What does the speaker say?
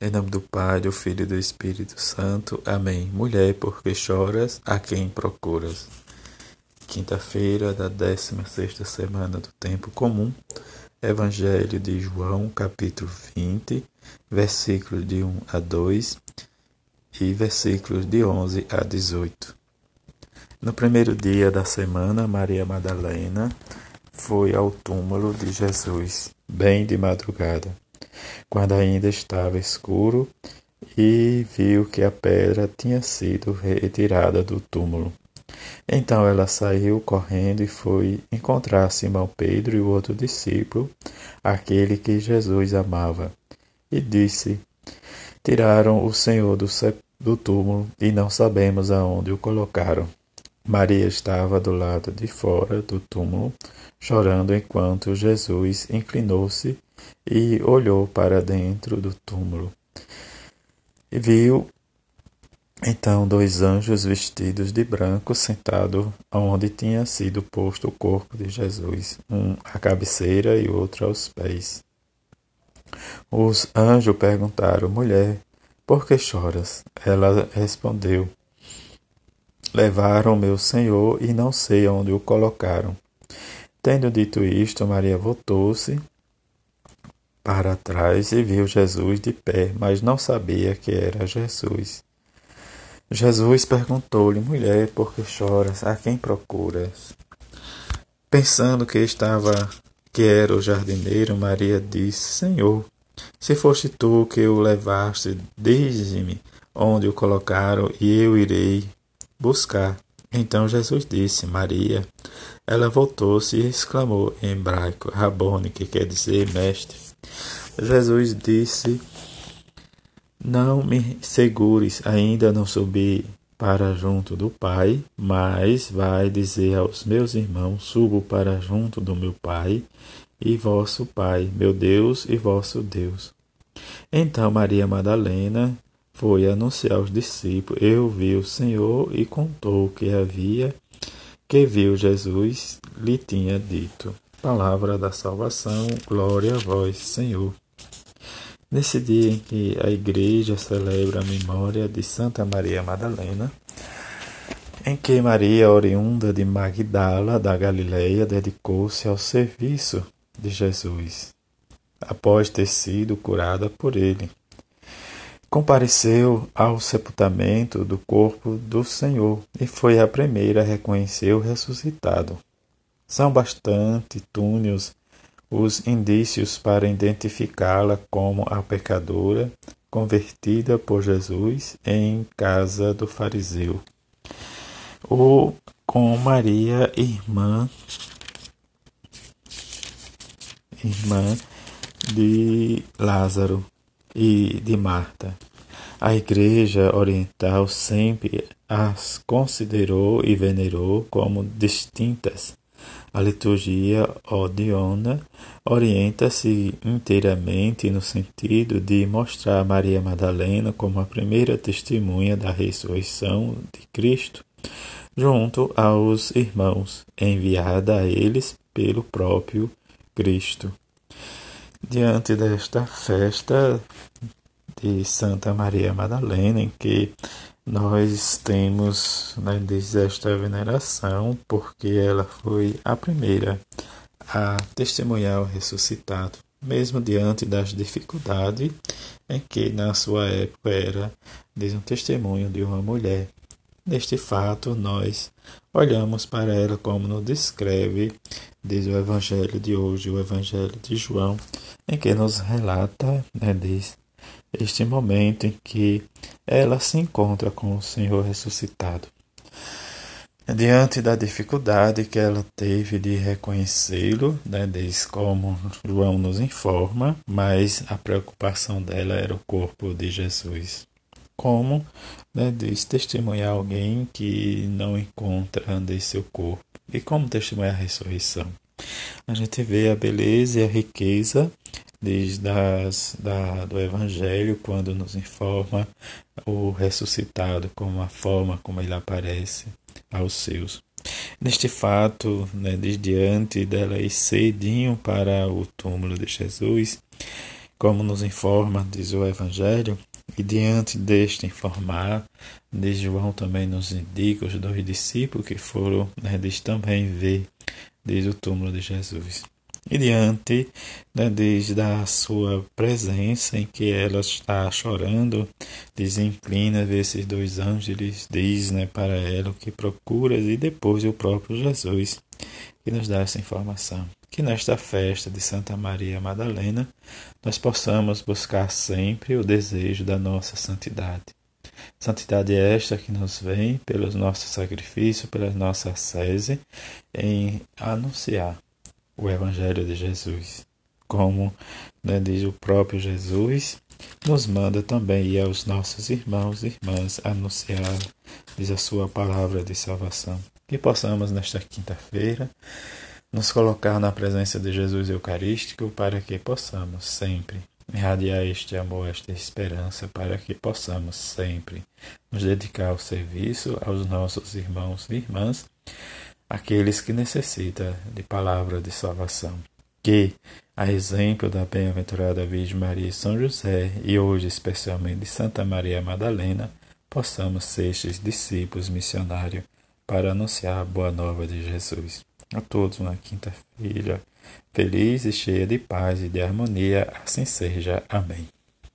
Em nome do Pai, do Filho e do Espírito Santo. Amém. Mulher, por que choras? A quem procuras? Quinta-feira da 16 semana do Tempo Comum. Evangelho de João, capítulo 20, versículos de 1 a 2 e versículos de 11 a 18. No primeiro dia da semana, Maria Madalena foi ao túmulo de Jesus, bem de madrugada quando ainda estava escuro, e viu que a pedra tinha sido retirada do túmulo. Então ela saiu correndo e foi encontrar Simão Pedro e o outro discípulo, aquele que Jesus amava, e disse: Tiraram o Senhor do, do túmulo e não sabemos aonde o colocaram. Maria estava do lado de fora do túmulo, chorando enquanto Jesus inclinou-se e olhou para dentro do túmulo. E viu então dois anjos vestidos de branco sentados onde tinha sido posto o corpo de Jesus, um à cabeceira e outro aos pés. Os anjos perguntaram: Mulher, por que choras? Ela respondeu: Levaram meu Senhor e não sei onde o colocaram. Tendo dito isto, Maria voltou-se para trás e viu Jesus de pé, mas não sabia que era Jesus. Jesus perguntou-lhe, mulher, por que choras? A quem procuras? Pensando que estava que era o jardineiro, Maria disse: Senhor, se foste tu que o levaste, dize-me onde o colocaram e eu irei buscar. Então Jesus disse: Maria. Ela voltou-se e exclamou em hebraico: Rabone, que quer dizer mestre. Jesus disse: Não me segures, ainda não subi para junto do Pai, mas vai dizer aos meus irmãos: Subo para junto do meu Pai e vosso Pai, meu Deus e vosso Deus. Então Maria Madalena foi anunciar aos discípulos: Eu vi o Senhor e contou que havia que viu Jesus lhe tinha dito. Palavra da salvação, glória a vós, Senhor. Nesse dia em que a Igreja celebra a memória de Santa Maria Madalena, em que Maria, oriunda de Magdala, da Galileia, dedicou-se ao serviço de Jesus, após ter sido curada por ele. Compareceu ao sepultamento do corpo do Senhor e foi a primeira a reconhecer o ressuscitado. São bastante túneos os indícios para identificá-la como a pecadora convertida por Jesus em casa do fariseu, ou com Maria, irmã, irmã de Lázaro e de Marta. A Igreja Oriental sempre as considerou e venerou como distintas a liturgia odiona orienta-se inteiramente no sentido de mostrar Maria Madalena como a primeira testemunha da ressurreição de Cristo, junto aos irmãos, enviada a eles pelo próprio Cristo. Diante desta festa de Santa Maria Madalena, em que nós temos né, desde esta veneração, porque ela foi a primeira a testemunhar o ressuscitado, mesmo diante das dificuldades em que na sua época era desde um testemunho de uma mulher. Neste fato, nós olhamos para ela como nos descreve desde o Evangelho de hoje, o Evangelho de João, em que nos relata, né, diz, este momento em que ela se encontra com o Senhor ressuscitado. Diante da dificuldade que ela teve de reconhecê-lo, né, diz como João nos informa, mas a preocupação dela era o corpo de Jesus. Como né, diz testemunhar alguém que não encontra de seu corpo e como testemunhar a ressurreição. A gente vê a beleza e a riqueza desde as, da, do Evangelho, quando nos informa o ressuscitado, como a forma como ele aparece aos seus. Neste fato, né, desde antes dela ir cedinho para o túmulo de Jesus, como nos informa, diz o Evangelho, e diante deste informar, diz João também nos indica os dois discípulos que foram, né, diz também ver, diz o túmulo de Jesus. E diante né, diz da sua presença em que ela está chorando, diz inclina esses dois anjos, diz né, para ela o que procura e depois o próprio Jesus que nos dá essa informação. Que nesta festa de Santa Maria Madalena nós possamos buscar sempre o desejo da nossa santidade. Santidade esta que nos vem pelos nossos sacrifícios, pela nossa sese, em anunciar o Evangelho de Jesus. Como né, diz o próprio Jesus, nos manda também ir aos nossos irmãos e irmãs anunciar, diz a sua palavra de salvação. Que possamos nesta quinta-feira nos colocar na presença de Jesus Eucarístico para que possamos sempre irradiar este amor, esta esperança, para que possamos sempre nos dedicar ao serviço aos nossos irmãos e irmãs aqueles que necessitam de palavra de salvação. Que, a exemplo da bem-aventurada Virgem Maria e São José, e hoje especialmente de Santa Maria Madalena, possamos ser estes discípulos missionários para anunciar a boa nova de Jesus. A todos uma quinta-feira feliz e cheia de paz e de harmonia, assim seja. Amém.